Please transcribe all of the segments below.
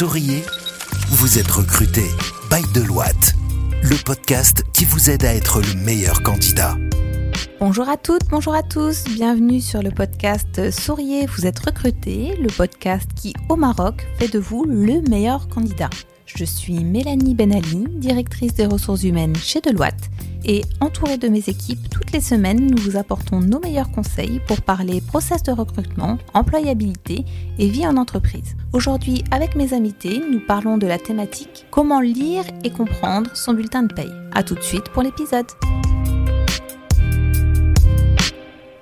Souriez, vous êtes recruté by Deloitte, le podcast qui vous aide à être le meilleur candidat. Bonjour à toutes, bonjour à tous, bienvenue sur le podcast Souriez, vous êtes recruté, le podcast qui au Maroc fait de vous le meilleur candidat. Je suis Mélanie Benali, directrice des ressources humaines chez Deloitte et entourée de mes équipes, toutes les semaines, nous vous apportons nos meilleurs conseils pour parler process de recrutement, employabilité et vie en entreprise. Aujourd'hui, avec mes invités, nous parlons de la thématique comment lire et comprendre son bulletin de paye. A tout de suite pour l'épisode.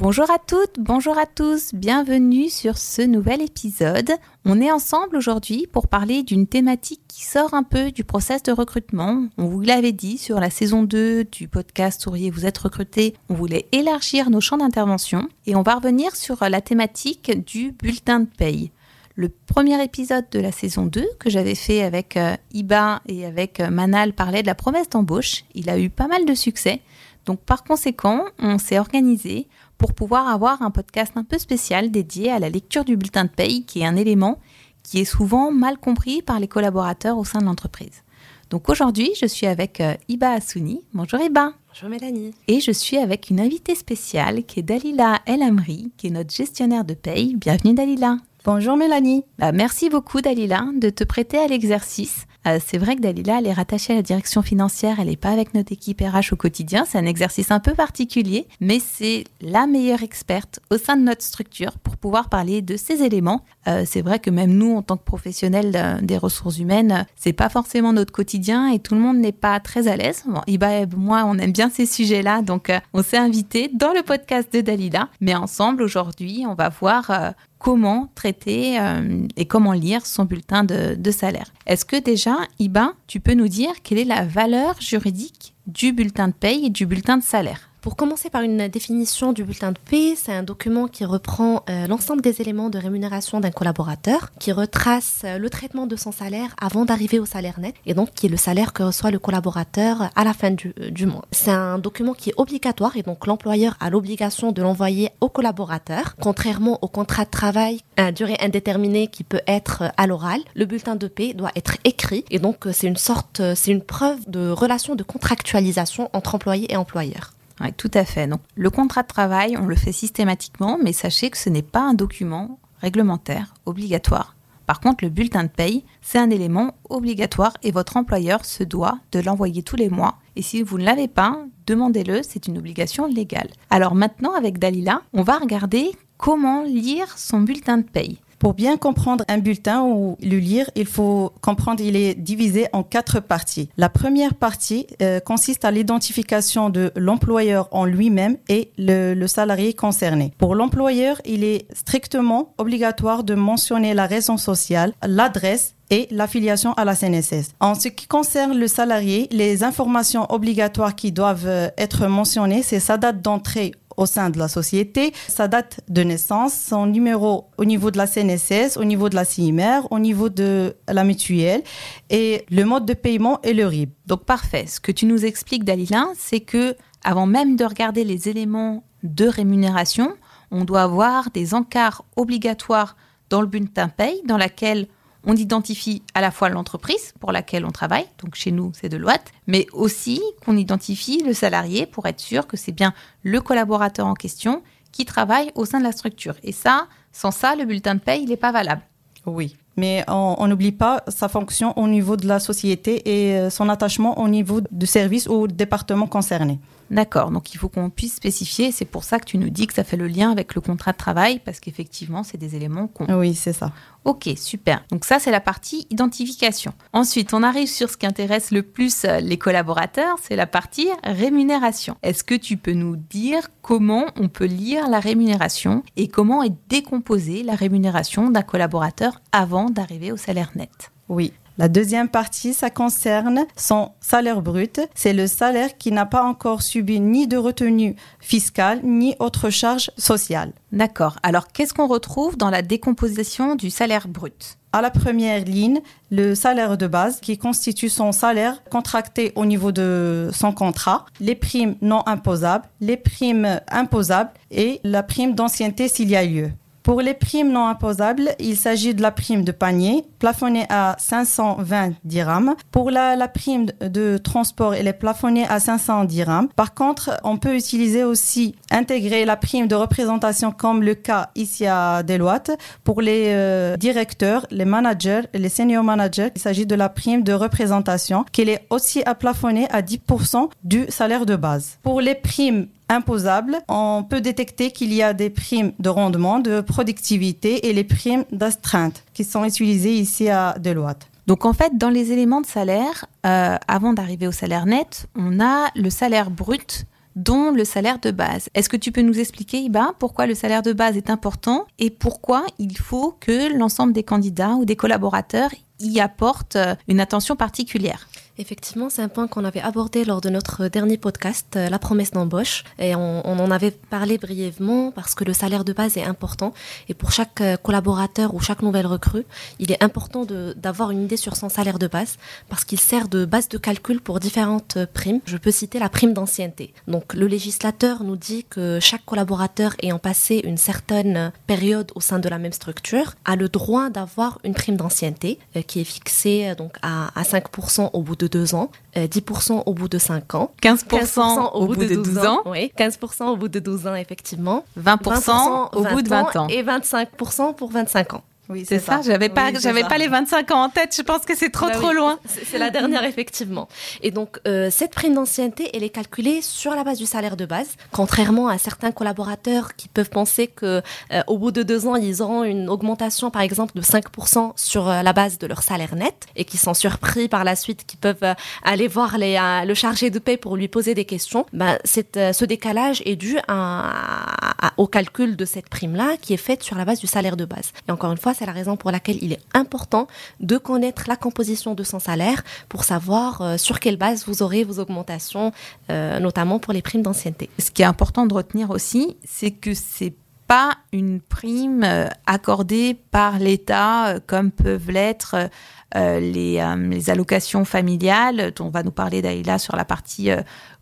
Bonjour à toutes, bonjour à tous, bienvenue sur ce nouvel épisode. On est ensemble aujourd'hui pour parler d'une thématique qui sort un peu du process de recrutement. On vous l'avait dit sur la saison 2 du podcast Souriez, vous êtes recruté. On voulait élargir nos champs d'intervention et on va revenir sur la thématique du bulletin de paye. Le premier épisode de la saison 2 que j'avais fait avec euh, Iba et avec euh, Manal parlait de la promesse d'embauche. Il a eu pas mal de succès. Donc par conséquent, on s'est organisé pour pouvoir avoir un podcast un peu spécial dédié à la lecture du bulletin de paye, qui est un élément qui est souvent mal compris par les collaborateurs au sein de l'entreprise. Donc aujourd'hui, je suis avec euh, Iba Assouni. Bonjour Iba. Bonjour Mélanie. Et je suis avec une invitée spéciale qui est Dalila El Amri, qui est notre gestionnaire de paye. Bienvenue Dalila. Bonjour Mélanie. Bah, merci beaucoup Dalila de te prêter à l'exercice. Euh, c'est vrai que Dalila, elle est rattachée à la direction financière, elle n'est pas avec notre équipe RH au quotidien, c'est un exercice un peu particulier, mais c'est la meilleure experte au sein de notre structure pour pouvoir parler de ces éléments. Euh, c'est vrai que même nous, en tant que professionnels des ressources humaines, c'est pas forcément notre quotidien et tout le monde n'est pas très à l'aise. Bon, Iba moi, on aime bien ces sujets-là, donc euh, on s'est invité dans le podcast de Dalila, mais ensemble aujourd'hui, on va voir comment traiter euh, et comment lire son bulletin de, salaire. Est-ce que déjà, Iba, tu peux nous dire quelle est la valeur juridique du bulletin de paye et du bulletin de salaire? Pour commencer par une définition du bulletin de paie, c'est un document qui reprend euh, l'ensemble des éléments de rémunération d'un collaborateur, qui retrace euh, le traitement de son salaire avant d'arriver au salaire net, et donc qui est le salaire que reçoit le collaborateur à la fin du, euh, du mois. C'est un document qui est obligatoire, et donc l'employeur a l'obligation de l'envoyer au collaborateur, contrairement au contrat de travail à durée indéterminée qui peut être à l'oral. Le bulletin de paie doit être écrit, et donc c'est une sorte, c'est une preuve de relation de contractualisation entre employé et employeur. Oui, tout à fait. Donc, le contrat de travail, on le fait systématiquement, mais sachez que ce n'est pas un document réglementaire obligatoire. Par contre, le bulletin de paye, c'est un élément obligatoire et votre employeur se doit de l'envoyer tous les mois. Et si vous ne l'avez pas, demandez-le, c'est une obligation légale. Alors maintenant, avec Dalila, on va regarder comment lire son bulletin de paye. Pour bien comprendre un bulletin ou le lire, il faut comprendre qu'il est divisé en quatre parties. La première partie euh, consiste à l'identification de l'employeur en lui-même et le, salarié concerné. Pour l'employeur, il est strictement obligatoire de mentionner la raison sociale, l'adresse et l'affiliation à la CNSS. En ce qui concerne le salarié, les informations obligatoires qui doivent euh, être mentionnées, c'est sa date d'entrée au sein de la société, sa date de naissance, son numéro au niveau de la CNSS, au niveau de la CIMER, au niveau de la mutuelle et le mode de paiement et le RIB. Donc parfait. Ce que tu nous expliques, Dalila, c'est que avant même de regarder les éléments de rémunération, on doit avoir des encarts obligatoires dans le bulletin paye dans laquelle on identifie à la fois l'entreprise pour laquelle on travaille, donc chez nous c'est Deloitte, mais aussi qu'on identifie le salarié pour être sûr que c'est bien le collaborateur en question qui travaille au sein de la structure. Et ça, sans ça, le bulletin de paye, il n'est pas valable. Oui, mais on n'oublie pas sa fonction au niveau de la société et euh, son attachement au niveau du service ou département concerné. D'accord, donc il faut qu'on puisse spécifier. C'est pour ça que tu nous dis que ça fait le lien avec le contrat de travail, parce qu'effectivement, c'est des éléments qu'on. Oui, c'est ça. Ok, super. Donc ça, c'est la partie identification. Ensuite, on arrive sur ce qui intéresse le plus euh, les collaborateurs, c'est la partie rémunération. Est-ce que tu peux nous dire comment on peut lire la rémunération et comment est décomposée la rémunération d'un collaborateur avant d'arriver au salaire net? Oui, la deuxième partie, ça concerne son salaire brut. C'est le salaire qui n'a pas encore subi ni de retenue fiscale ni autre charge sociale. D'accord. Alors, qu'est-ce qu'on retrouve dans la décomposition du salaire brut? À la première ligne, le salaire de base qui constitue son salaire contracté au niveau de son contrat, les primes non imposables, les primes imposables et la prime d'ancienneté s'il y a lieu. Pour les primes non imposables, il s'agit de la prime de panier, plafonnée à 520 dirhams. Pour la, prime de transport, elle est plafonnée à 500 dirhams. Par contre, on peut utiliser aussi, intégrer la prime de représentation comme le cas ici à Deloitte. Pour les euh, directeurs, les managers les senior managers, il s'agit de la prime de représentation qui est aussi à plafonner à 10% du salaire de base. Pour les primes imposables, on peut détecter qu'il y a des primes de rendement, de productivité et les primes d'astreinte qui sont utilisées ici à Deloitte. Donc en fait, dans les éléments de salaire, euh, avant d'arriver au salaire net, on a le salaire brut dont le salaire de base. Est-ce que tu peux nous expliquer, Iba, pourquoi le salaire de base est important et pourquoi il faut que l'ensemble des candidats ou des collaborateurs y apportent euh, une attention particulière? Effectivement, c'est un point qu'on avait abordé lors de notre dernier podcast, euh, la promesse d'embauche. Et on, en avait parlé brièvement parce que le salaire de base est important. Et pour chaque euh, collaborateur ou chaque nouvelle recrue, il est important d'avoir une idée sur son salaire de base parce qu'il sert de base de calcul pour différentes euh, primes. Je peux citer la prime d'ancienneté. Donc le législateur nous dit que chaque collaborateur ayant passé une certaine période au sein de la même structure a le droit d'avoir une prime d'ancienneté qui est fixée donc à, à 5% au bout de de 2 ans, 10% euh, au bout de 5 ans, 15%, au, bout de 12, ans, oui, 15% au bout de 12 ans effectivement, 20%, au bout de 20 ans. et 25% pour 25 ans. Oui, c'est ça. J'avais pas, j'avais pas les 25 ans en tête. Je pense que c'est trop, bah trop loin. C'est la dernière, effectivement. Et donc, euh, cette prime d'ancienneté, elle est calculée sur la base du salaire de base. Contrairement à certains collaborateurs qui peuvent penser que euh, au bout de deux ans, ils auront une augmentation, par exemple, de 5% sur euh, la base de leur salaire net et qui sont surpris par la suite, qui peuvent aller voir les, le chargé de paie pour lui poser des questions. Ben, cette, ce décalage est dû à, au calcul de cette prime-là qui est faite sur la base du salaire de base. Et encore une fois, c'est la raison pour laquelle il est important de connaître la composition de son salaire pour savoir euh, sur quelle base vous aurez vos augmentations, euh, notamment pour les primes d'ancienneté. Ce qui est important de retenir aussi, c'est que c'est pas une prime euh, accordée par l'État comme peuvent l'être les, les, allocations familiales, dont on va nous parler d'ailleurs sur la partie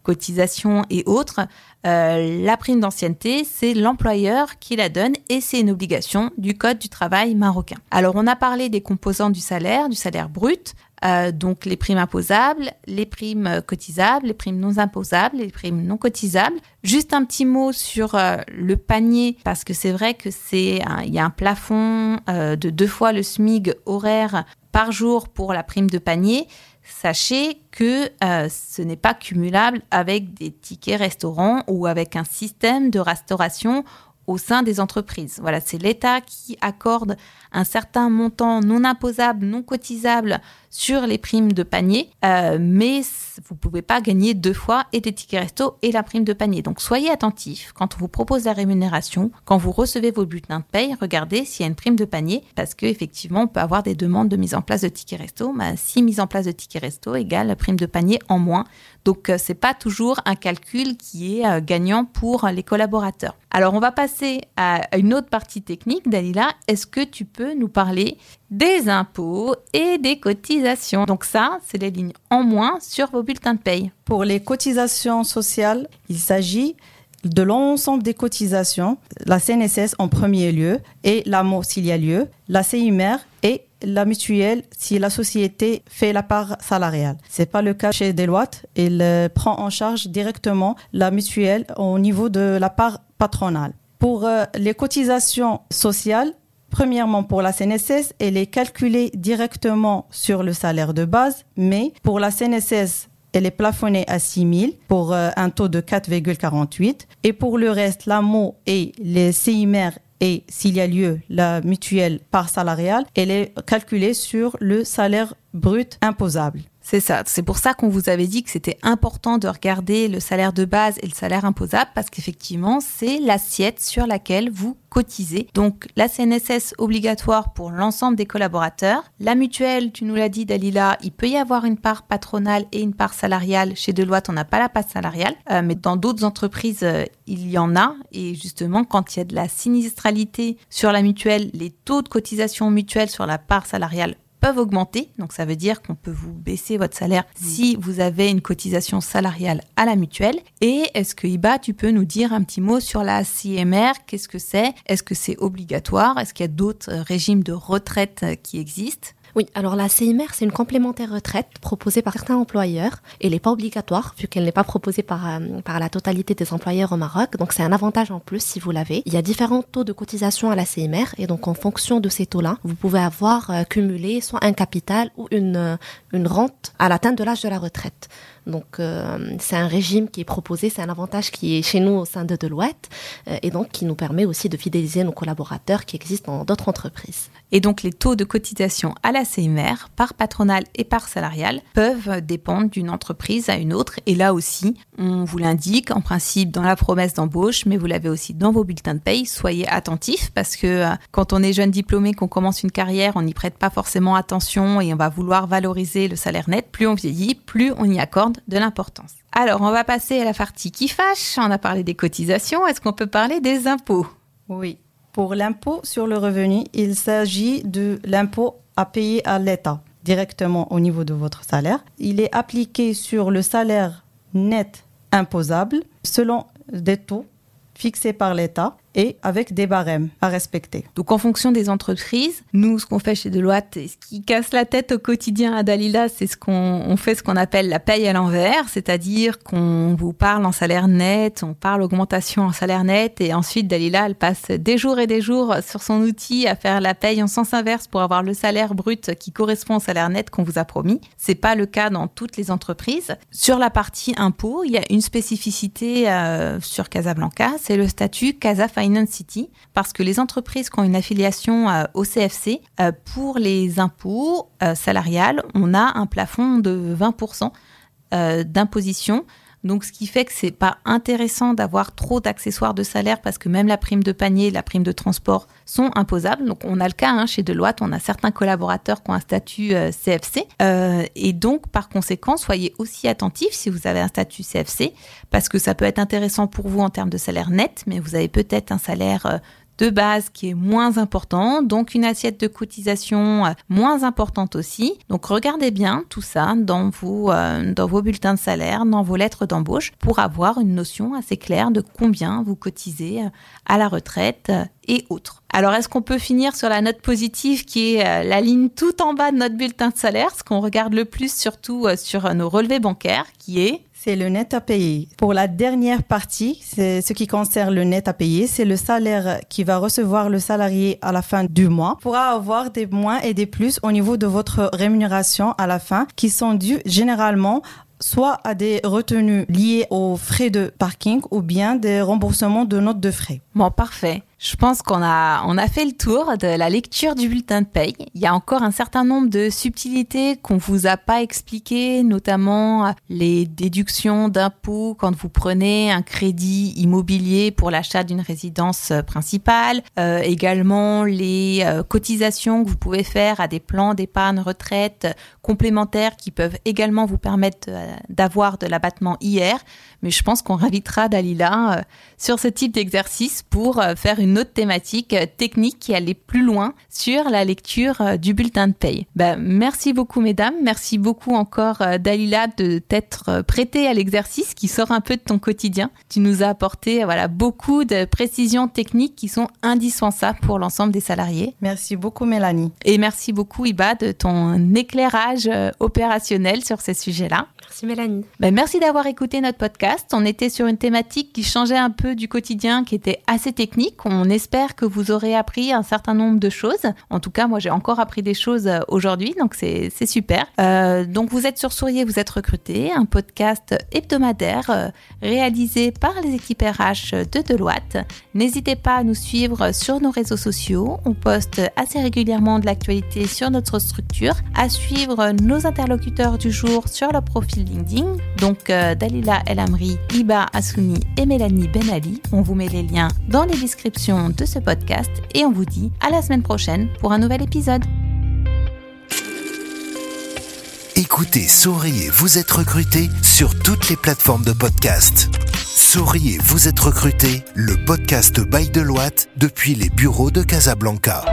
cotisation et autres. Euh, la prime d'ancienneté, c'est l'employeur qui la donne et c'est une obligation du Code du travail marocain. Alors on a parlé des composants du salaire, du salaire brut, euh, donc les primes imposables, les primes cotisables, les primes non imposables, les primes non cotisables. Juste un petit mot sur euh, le panier parce que c'est vrai que c'est il y a un plafond de deux fois le SMIG horaire par jour pour la prime de panier sachez que euh, ce n'est pas cumulable avec des tickets restaurants ou avec un système de restauration au sein des entreprises. Voilà, c'est l'État qui accorde un certain montant non imposable, non cotisable sur les primes de panier, euh, mais vous ne pouvez pas gagner deux fois et des tickets resto et la prime de panier. Donc soyez attentifs quand on vous propose la rémunération, quand vous recevez vos bulletins de paye, regardez s'il y a une prime de panier, parce qu'effectivement, on peut avoir des demandes de mise en place de tickets resto. mais si mise en place de tickets resto égale prime de panier en moins. Donc euh, c'est pas toujours un calcul qui est euh, gagnant pour les collaborateurs. Alors on va passer à une autre partie technique. Dalila, est-ce que tu peux nous parler des impôts et des cotisations? Donc ça, c'est les lignes en moins sur vos bulletins de paye. Pour les cotisations sociales, il s'agit de l'ensemble des cotisations, la CNSS en premier lieu et l'AMO s'il y a lieu, la CIMR la mutuelle si la société fait la part salariale. C'est pas le cas chez Deloitte. Il euh, prend en charge directement la mutuelle au niveau de la part patronale. Pour euh, les cotisations sociales, Premièrement, pour la CNSS, elle est calculée directement sur le salaire de base, mais pour la CNSS, elle est plafonnée à 6 000 pour euh, un taux de 4,48. Et pour le reste, l'AMO et les CIMR et s'il y a lieu, la mutuelle par salariale, elle est calculée sur le salaire brut imposable. C'est ça. C'est pour ça qu'on vous avait dit que c'était important de regarder le salaire de base et le salaire imposable parce qu'effectivement, c'est l'assiette sur laquelle vous cotisez. Donc, la CNSS obligatoire pour l'ensemble des collaborateurs. La mutuelle, tu nous l'as dit, Dalila, il peut y avoir une part patronale et une part salariale. Chez Deloitte, on n'a pas la part salariale, euh, mais dans d'autres entreprises, euh, il y en a. Et justement, quand il y a de la sinistralité sur la mutuelle, les taux de cotisation mutuelle sur la part salariale peuvent augmenter. Donc ça veut dire qu'on peut vous baisser votre salaire si vous avez une cotisation salariale à la mutuelle. Et est-ce que Iba, tu peux nous dire un petit mot sur la CMR Qu'est-ce que c'est? Est-ce que c'est obligatoire? Est-ce qu'il y a d'autres régimes de retraite qui existent? Oui, alors la CIMR, c'est une complémentaire retraite proposée par certains employeurs. Elle n'est pas obligatoire, vu qu'elle n'est pas proposée par, euh, par la totalité des employeurs au Maroc. Donc c'est un avantage en plus si vous l'avez. Il y a différents taux de cotisation à la CIMR, et donc en fonction de ces taux-là, vous pouvez avoir euh, cumulé soit un capital ou une, euh, une rente à l'atteinte de l'âge de la retraite. Donc euh, c'est un régime qui est proposé, c'est un avantage qui est chez nous au sein de Deloitte euh, et donc qui nous permet aussi de fidéliser nos collaborateurs qui existent dans d'autres entreprises. Et donc les taux de cotisation à la CMR, par patronale et par salariale, peuvent dépendre d'une entreprise à une autre. Et là aussi, on vous l'indique en principe dans la promesse d'embauche, mais vous l'avez aussi dans vos bulletins de paye. Soyez attentifs parce que euh, quand on est jeune diplômé, qu'on commence une carrière, on n'y prête pas forcément attention et on va vouloir valoriser le salaire net. Plus on vieillit, plus on y accorde de l'importance. Alors, on va passer à la partie qui fâche. On a parlé des cotisations. Est-ce qu'on peut parler des impôts? Oui. Pour l'impôt sur le revenu, il s'agit de l'impôt à payer à l'État directement au niveau de votre salaire. Il est appliqué sur le salaire net imposable selon des taux fixés par l'État et avec des barèmes à respecter. Donc en fonction des entreprises, nous ce qu'on fait chez Deloitte ce qui casse la tête au quotidien à Dalila, c'est ce qu'on on fait ce qu'on appelle la paye à l'envers, c'est-à-dire qu'on vous parle en salaire net, on parle augmentation en salaire net et ensuite Dalila elle passe des jours et des jours sur son outil à faire la paye en sens inverse pour avoir le salaire brut qui correspond au salaire net qu'on vous a promis. C'est pas le cas dans toutes les entreprises. Sur la partie impôt, il y a une spécificité euh, sur Casablanca, c'est le statut Casa City parce que les entreprises qui ont une affiliation euh, au CFC, euh, pour les impôts euh, salariales, on a un plafond de 20% d'imposition donc, ce qui fait que c'est pas intéressant d'avoir trop d'accessoires de salaire parce que même la prime de panier, la prime de transport sont imposables. Donc, on a le cas hein, chez Deloitte, on a certains collaborateurs qui ont un statut CFC. Euh, et donc, par conséquent, soyez aussi attentifs si vous avez un statut CFC parce que ça peut être intéressant pour vous en termes de salaire net, mais vous avez peut-être un salaire euh, de base qui est moins important, donc une assiette de cotisation euh, moins importante aussi. Donc regardez bien tout ça dans vos, euh, dans vos bulletins de salaire, dans vos lettres d'embauche pour avoir une notion assez claire de combien vous cotisez euh, à la retraite et autres. Alors est-ce qu'on peut finir sur la note positive qui est la ligne tout en bas de notre bulletin de salaire, ce qu'on regarde le plus surtout sur nos relevés bancaires, qui est c'est le net à payer. Pour la dernière partie, c'est ce qui concerne le net à payer, c'est le salaire qui va recevoir le salarié à la fin du mois pourra avoir des moins et des plus au niveau de votre rémunération à la fin qui sont dus généralement soit à des retenues liées aux frais de parking ou bien des remboursements de notes de frais. Bon, parfait. Je pense qu'on a, on a fait le tour de la lecture du bulletin de paye. Il y a encore un certain nombre de subtilités qu'on vous a pas expliquées, notamment les déductions d'impôts quand vous prenez un crédit immobilier pour l'achat d'une résidence principale, euh, également les euh, cotisations que vous pouvez faire à des plans d'épargne retraite complémentaires qui peuvent également vous permettre euh, d'avoir de l'abattement IR. Mais je pense qu'on réinvitera Dalila euh, sur ce type d'exercice pour euh, faire une autre thématique euh, technique qui allait plus loin sur la lecture du bulletin de paye. Ben, merci beaucoup mesdames, merci beaucoup encore Dalila de t'être prêtée à l'exercice qui sort un peu de ton quotidien. Tu nous as apporté voilà beaucoup de précisions techniques qui sont indispensables pour l'ensemble des salariés. Merci beaucoup Mélanie. Et merci beaucoup Iba de ton éclairage opérationnel sur ces sujets-là. Merci Mélanie. Ben, merci d'avoir écouté notre podcast. On était sur une thématique qui changeait un peu du quotidien, qui était assez technique. On espère que vous aurez appris un certain nombre de choses. En tout cas, moi j'ai encore appris des choses euh, aujourd'hui, donc c'est super. Euh, donc vous êtes sur Sourier, vous êtes recruté, un podcast hebdomadaire euh, réalisé par les équipes RH de Deloitte. N'hésitez pas à nous suivre sur nos réseaux sociaux. On poste assez régulièrement de l'actualité sur notre structure, à suivre nos interlocuteurs du jour sur leur profil LinkedIn. Donc Dalila El Amri, Iba Assouni et Mélanie Benali. On vous met les liens dans les descriptions de ce podcast et on vous dit à la semaine prochaine pour un nouvel épisode. Écoutez Souriez, vous êtes recruté sur toutes les plateformes de podcast. Souriez, vous êtes recruté, le podcast by Deloitte depuis les bureaux de Casablanca.